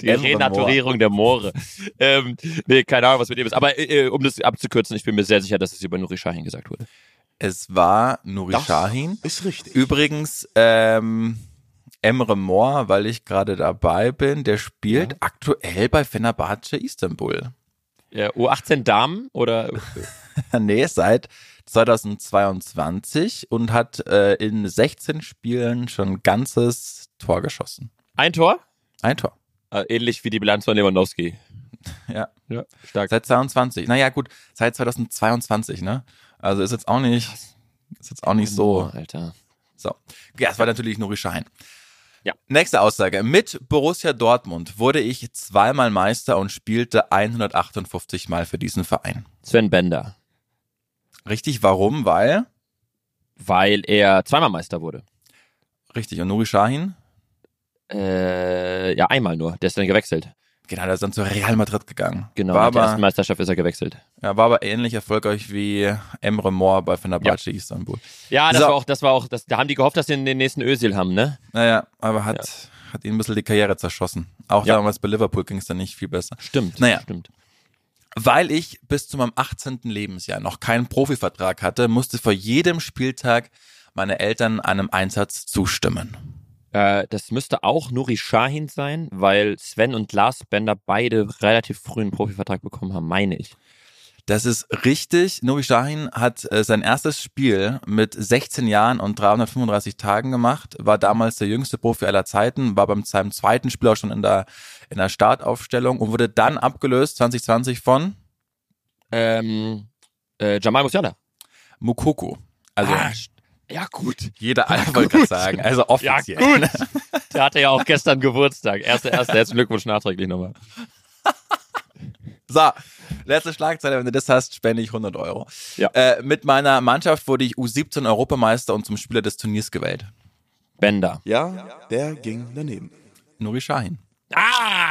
Die Renaturierung der Moore. ähm, nee, keine Ahnung, was mit dem ist. Aber äh, um das abzukürzen, ich bin mir sehr sicher, dass es über Nuri Sahin gesagt wurde. Es war Nuri Das Sahin. ist richtig. Übrigens, ähm, Emre Mor, weil ich gerade dabei bin, der spielt aktuell bei Fenerbahce Istanbul. Ja, U18 Damen oder nee, seit 2022 und hat äh, in 16 Spielen schon ein ganzes Tor geschossen. ein Tor? Ein Tor. Äh, ähnlich wie die Bilanz von Lewandowski. Ja. Ja, stark. Seit 22. Naja, gut, seit 2022, ne? Also ist jetzt auch nicht, ist jetzt auch nicht so. Alter. So. Ja, es war natürlich Nuri Sahin. Ja. Nächste Aussage. Mit Borussia Dortmund wurde ich zweimal Meister und spielte 158 Mal für diesen Verein. Sven Bender. Richtig, warum? Weil? Weil er zweimal Meister wurde. Richtig, und Nuri Sahin? Äh, ja, einmal nur. Der ist dann gewechselt. Genau, der ist dann zu Real Madrid gegangen. Genau, war nach der ersten aber, Meisterschaft ist er gewechselt. ja, war aber ähnlich erfolgreich wie Emre Mor bei Fenerbahce Istanbul. Ja, das So. war auch, das war auch, das, da haben die gehofft, dass sie den nächsten Özil haben, ne? Naja, aber hat, hat ihn ein bisschen die Karriere zerschossen. Auch Ja. damals bei Liverpool ging es dann nicht viel besser. Stimmt. Naja. Stimmt. Weil ich bis zu meinem 18. Lebensjahr noch keinen Profivertrag hatte, musste vor jedem Spieltag meine Eltern einem Einsatz zustimmen. Äh, das müsste auch Nuri Sahin sein, weil Sven und Lars Bender beide relativ früh einen Profivertrag bekommen haben, meine ich. Das ist richtig. Nuri Sahin hat äh, sein erstes Spiel mit 16 Jahren und 335 Tagen gemacht, war damals der jüngste Profi aller Zeiten, war beim seinem zweiten Spiel auch schon in der, in der Startaufstellung und wurde dann abgelöst 2020 von Ähm, äh, Jamal Musiala. Mukoko. Also Ah, ja, gut. jeder Alter wollte gerade sagen, also Ja, offiziell. gut. Der hatte ja auch gestern Geburtstag. Erster, erster, herzlichen Glückwunsch nachträglich nochmal. So, letzte Schlagzeile, wenn du das hast, spende ich 100 Euro. Ja. Äh, mit meiner Mannschaft wurde ich U17 Europameister und zum Spieler des Turniers gewählt. Bender. Ja, der ging daneben. Nuri Sahin. Ah,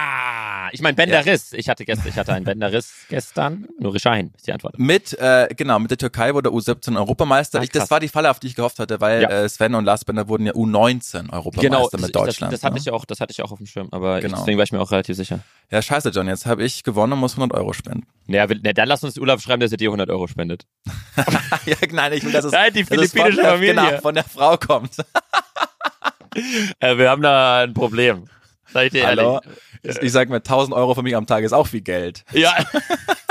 ich meine Bender Riss. Ich hatte gestern, ich hatte einen Bender Riss gestern. Nuri Sahin ist die Antwort. Mit, äh, genau, mit der Türkei wurde U17 Europameister. Ah, ich, das war die Falle, auf die ich gehofft hatte, weil Ja. äh, Sven und Lars Bender wurden ja U19 Europameister Genau, mit das, Deutschland. das, das hatte ne? ich auch, das hatte ich auch auf dem Schirm, aber ich, Genau. deswegen war ich mir auch relativ sicher. Ja, scheiße, John, jetzt habe ich gewonnen und muss 100 Euro spenden. Naja, will, na, dann lass uns Urlaub schreiben, dass er dir 100 Euro spendet. ja, nein, ich will, dass es, Nein, die dass es von philippinische der, Familie. Genau, von der Frau kommt. Äh, wir haben da ein Problem. Sag ich dir Hallo? ehrlich. Ich, sag mir, 1000 Euro für mich am Tag ist auch viel Geld. Ja.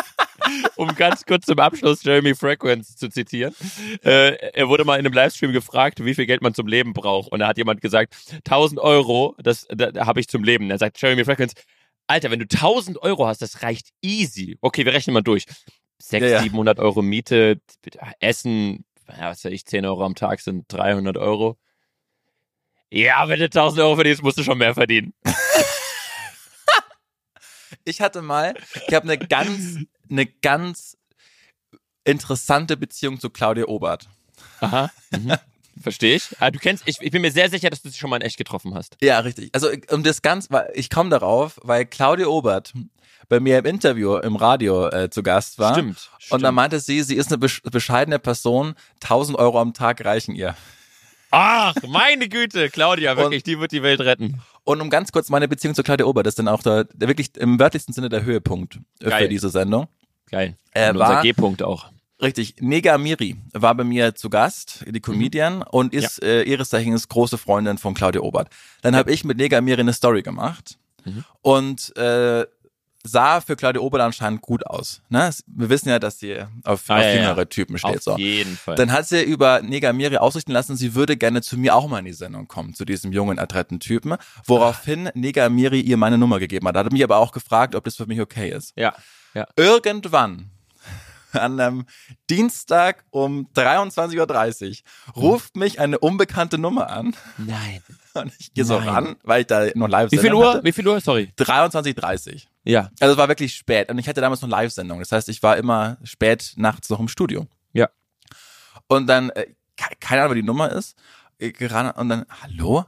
um ganz kurz zum Abschluss Jeremy Frequenz zu zitieren. Äh, er wurde mal in einem Livestream gefragt, wie viel Geld man zum Leben braucht. Und da hat jemand gesagt, 1000 Euro, das da, da habe ich zum Leben. Er sagt Jeremy Frequenz, Alter, wenn du 1000 Euro hast, das reicht easy. Okay, wir rechnen mal durch. 600, Ja, ja. 700 Euro Miete, Essen, ja, was weiß ich, 10 Euro am Tag sind 300 Euro. Ja, wenn du 1000 Euro verdienst, musst du schon mehr verdienen. Ich hatte mal, ich habe eine ganz, eine ganz interessante Beziehung zu Claudia Obert. Aha. Mhm. Verstehe ich. Ah, du kennst, ich, ich bin mir sehr sicher, dass du sie schon mal in echt getroffen hast. Ja, richtig. Also um das ganz, ich komme darauf, weil Claudia Obert bei mir im Interview im Radio äh, zu Gast war. Stimmt. Und dann meinte sie, sie ist eine besch bescheidene Person, 1000 Euro am Tag reichen ihr. Ach, meine Güte, Claudia, wirklich, die wird die Welt retten. Und um ganz kurz meine Beziehung zu Claudia Obert, das ist dann auch der, der wirklich im wörtlichsten Sinne der Höhepunkt äh, Geil. für diese Sendung. Geil. Äh, Und war- unser G-Punkt auch. Richtig, Nega Miri war bei mir zu Gast, die Comedian, und ist äh, ihres Zeichens große Freundin von Claudia Obert. Dann habe ich mit Nega Miri eine Story gemacht und äh, sah für Claudia Obert anscheinend gut aus. Ne? Wir wissen ja, dass sie auf, Ah, auf ja, ja. jüngere Typen steht. Auf so. jeden Fall. Dann hat sie über Negamiri ausrichten lassen, sie würde gerne zu mir auch mal in die Sendung kommen, zu diesem jungen, adretten Typen, woraufhin Negamiri ihr meine Nummer gegeben hat. Hat mich aber auch gefragt, ob das für mich okay ist. ja, ja. Irgendwann an einem Dienstag um 23.30 Uhr ruft mich eine unbekannte Nummer an Nein. und ich gehe so Nein. ran, weil ich da noch live Wie viel Uhr? Wie viel Uhr? Sorry. 23.30 Ja. Also es war wirklich spät und ich hatte damals noch Live-Sendung. Das heißt, ich war immer spät nachts noch im Studio. Ja. Und dann, äh, ke- keine Ahnung, wer die Nummer ist. Ran und dann, hallo?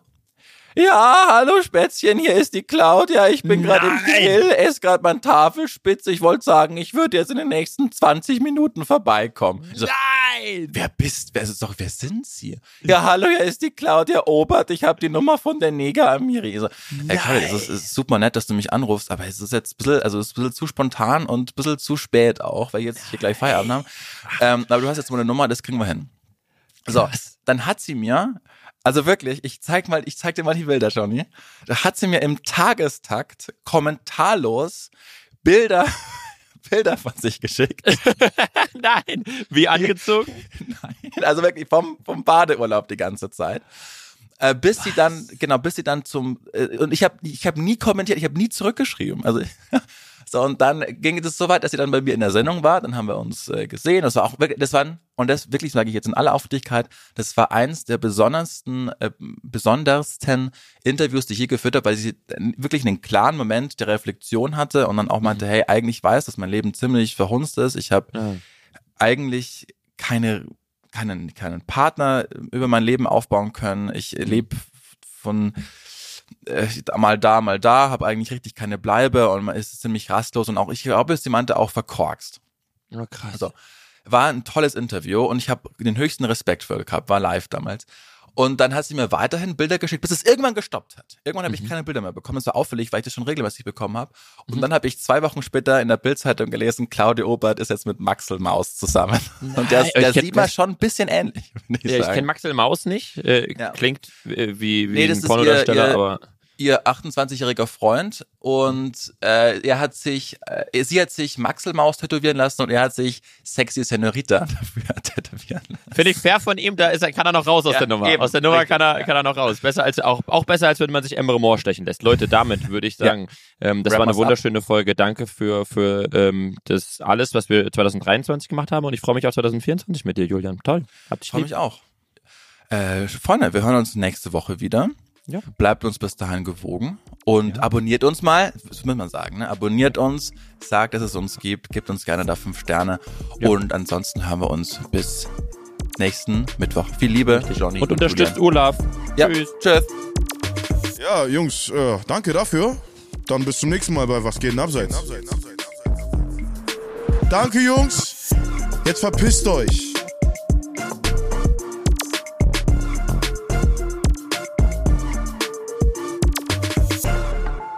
Ja, hallo Spätzchen, hier ist die Claudia. Ich bin gerade im Nein. Grill, esse gerade mein Tafelspitz. Ich wollte sagen, ich würde jetzt in den nächsten 20 Minuten vorbeikommen. So, Nein! wer bist, wer ist doch, wer sind Sie? Ja, hallo, hier ist die Claudia Obert. Ich habe die Nummer von der Neger Amiri. So, ey, Claudia, es ist, es ist super nett, dass du mich anrufst, aber es ist jetzt ein bisschen, also es ist ein bisschen zu spontan und ein bisschen zu spät auch, weil jetzt hier gleich Feierabend haben. Ähm, aber du hast jetzt meine Nummer, das kriegen wir hin. So, dann hat sie mir, also wirklich, ich zeig mal, ich zeig dir mal die Bilder, Johnny. Da hat sie mir im Tagestakt kommentarlos Bilder, Bilder von sich geschickt. Nein! Wie angezogen? Nein, also wirklich vom, vom Badeurlaub die ganze Zeit. Äh, bis sie dann, genau, bis sie dann zum, äh, und ich habe ich hab nie kommentiert, ich habe nie zurückgeschrieben. Also, so, und dann ging es so weit, dass sie dann bei mir in der Sendung war, dann haben wir uns äh, gesehen, das war auch wirklich, das war, und das wirklich sage ich jetzt in aller Aufrichtigkeit, das war eins der besondersten, äh, besondersten Interviews, die ich je geführt habe, weil sie wirklich einen klaren Moment der Reflexion hatte und dann auch meinte, hey, eigentlich weiß, dass mein Leben ziemlich verhunzt ist, ich habe Ja. eigentlich keine, keinen, keinen Partner über mein Leben aufbauen können. Ich lebe von äh, mal da, mal da, habe eigentlich richtig keine Bleibe und man ist ziemlich rastlos und auch, ich glaube, ist jemand, der auch verkorkst. Oh, krass. Also, war ein tolles Interview und ich habe den höchsten Respekt für gehabt, war live damals. Und dann hat sie mir weiterhin Bilder geschickt, bis es irgendwann gestoppt hat. Irgendwann habe ich keine Bilder mehr bekommen. Das war auffällig, weil ich das schon regelmäßig bekommen habe. Und dann habe ich zwei Wochen später in der Bildzeitung gelesen, Claudia Obert ist jetzt mit Maxel Maus zusammen. Und der, Nein, der sieht man schon ein bisschen ähnlich, ich ja, ich kenne Maxel Maus nicht. Äh, Ja. Klingt äh, wie, wie Nee, ein Pornodarsteller, aber. Ihr 28-jähriger Freund und äh, er hat sich, äh, sie hat sich Maxelmaus tätowieren lassen und er hat sich Sexy Senorita dafür tätowieren lassen. Finde ich fair von ihm, da ist er, kann er noch raus aus Ja, der Nummer. eben. aus der Nummer kann er, ja. kann er noch raus. Besser als auch, auch besser als wenn man sich Emre Moore stechen lässt. Leute, damit würde ich sagen, ähm, das Wrap war eine us up. wunderschöne Folge. Danke für, für ähm, das alles, was wir 2023 gemacht haben und ich freue mich auf 2024 mit dir, Julian. Toll. Hab dich Freue lieb. mich auch. Äh, Freunde, wir hören uns nächste Woche wieder. Ja. Bleibt uns bis dahin gewogen und abonniert uns mal, das muss man sagen, ne? abonniert uns, sagt, dass es uns gibt, gebt uns gerne da fünf Sterne Ja. und ansonsten haben wir uns bis nächsten Mittwoch. Viel Liebe, Johnny Und unterstützt Julian. Olaf. Ja, Tschüss. tschüss. Ja, Jungs, äh, danke dafür. Dann bis zum nächsten Mal bei Was geht denn abseits? Danke, Jungs. Jetzt verpisst euch.